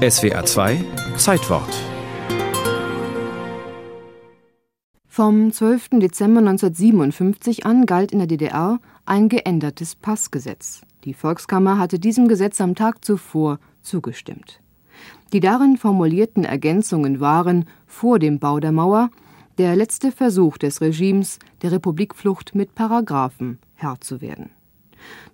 SWA 2 Zeitwort Vom 12. Dezember 1957 an galt in der DDR ein geändertes Passgesetz. Die Volkskammer hatte diesem Gesetz am Tag zuvor zugestimmt. Die darin formulierten Ergänzungen waren vor dem Bau der Mauer der letzte Versuch des Regimes, der Republikflucht mit Paragraphen Herr zu werden.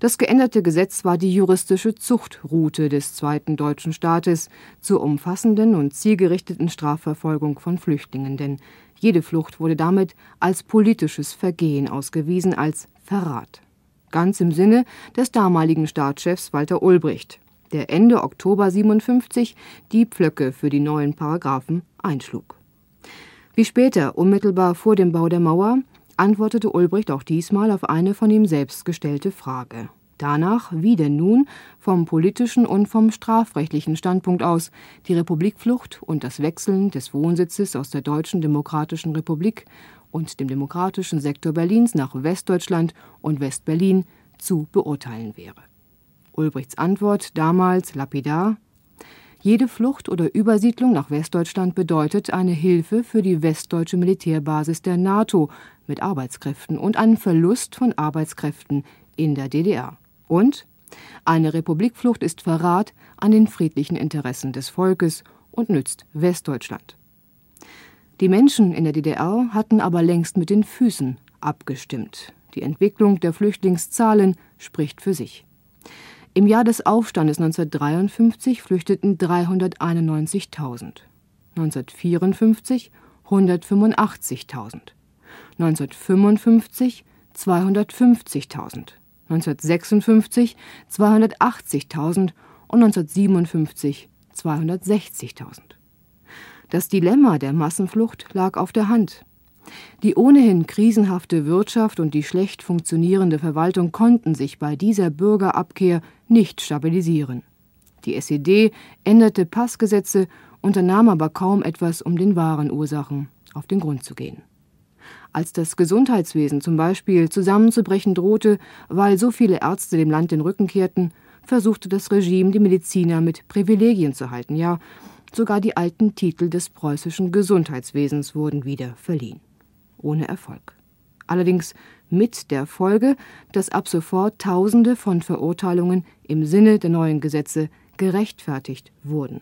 Das geänderte Gesetz war die juristische Zuchtroute des zweiten deutschen Staates zur umfassenden und zielgerichteten Strafverfolgung von Flüchtlingen, denn jede Flucht wurde damit als politisches Vergehen ausgewiesen, als Verrat. Ganz im Sinne des damaligen Staatschefs Walter Ulbricht, der Ende Oktober 57 die Pflöcke für die neuen Paragraphen einschlug. Wie später, unmittelbar vor dem Bau der Mauer, antwortete Ulbricht auch diesmal auf eine von ihm selbst gestellte Frage. Danach, wie denn nun, vom politischen und vom strafrechtlichen Standpunkt aus, die Republikflucht und das Wechseln des Wohnsitzes aus der Deutschen Demokratischen Republik und dem demokratischen Sektor Berlins nach Westdeutschland und Westberlin zu beurteilen wäre. Ulbrichts Antwort damals lapidar jede Flucht oder Übersiedlung nach Westdeutschland bedeutet eine Hilfe für die westdeutsche Militärbasis der NATO mit Arbeitskräften und einen Verlust von Arbeitskräften in der DDR. Und eine Republikflucht ist Verrat an den friedlichen Interessen des Volkes und nützt Westdeutschland. Die Menschen in der DDR hatten aber längst mit den Füßen abgestimmt. Die Entwicklung der Flüchtlingszahlen spricht für sich. Im Jahr des Aufstandes 1953 flüchteten 391.000, 1954 185.000, 1955 250.000, 1956 280.000 und 1957 260.000. Das Dilemma der Massenflucht lag auf der Hand. Die ohnehin krisenhafte Wirtschaft und die schlecht funktionierende Verwaltung konnten sich bei dieser Bürgerabkehr nicht stabilisieren. Die SED änderte Passgesetze, unternahm aber kaum etwas, um den wahren Ursachen auf den Grund zu gehen. Als das Gesundheitswesen zum Beispiel zusammenzubrechen drohte, weil so viele Ärzte dem Land den Rücken kehrten, versuchte das Regime, die Mediziner mit Privilegien zu halten, ja, sogar die alten Titel des preußischen Gesundheitswesens wurden wieder verliehen ohne Erfolg. Allerdings mit der Folge, dass ab sofort Tausende von Verurteilungen im Sinne der neuen Gesetze gerechtfertigt wurden.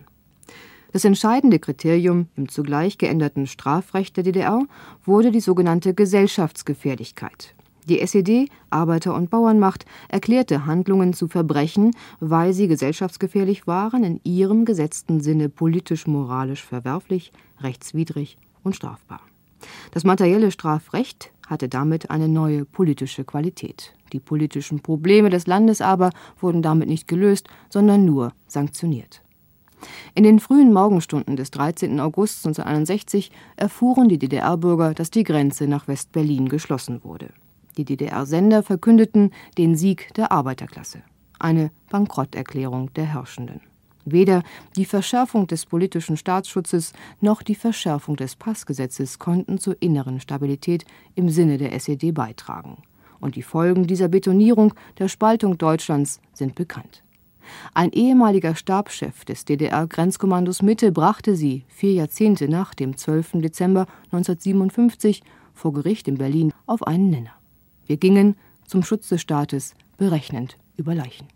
Das entscheidende Kriterium im zugleich geänderten Strafrecht der DDR wurde die sogenannte Gesellschaftsgefährlichkeit. Die SED, Arbeiter- und Bauernmacht, erklärte Handlungen zu Verbrechen, weil sie gesellschaftsgefährlich waren, in ihrem gesetzten Sinne politisch-moralisch verwerflich, rechtswidrig und strafbar. Das materielle Strafrecht hatte damit eine neue politische Qualität. Die politischen Probleme des Landes aber wurden damit nicht gelöst, sondern nur sanktioniert. In den frühen Morgenstunden des 13. August 1961 erfuhren die DDR-Bürger, dass die Grenze nach West-Berlin geschlossen wurde. Die DDR-Sender verkündeten den Sieg der Arbeiterklasse. Eine Bankrotterklärung der Herrschenden. Weder die Verschärfung des politischen Staatsschutzes noch die Verschärfung des Passgesetzes konnten zur inneren Stabilität im Sinne der SED beitragen. Und die Folgen dieser Betonierung der Spaltung Deutschlands sind bekannt. Ein ehemaliger Stabschef des DDR-Grenzkommandos Mitte brachte sie vier Jahrzehnte nach dem 12. Dezember 1957 vor Gericht in Berlin auf einen Nenner. Wir gingen zum Schutz des Staates berechnend über Leichen.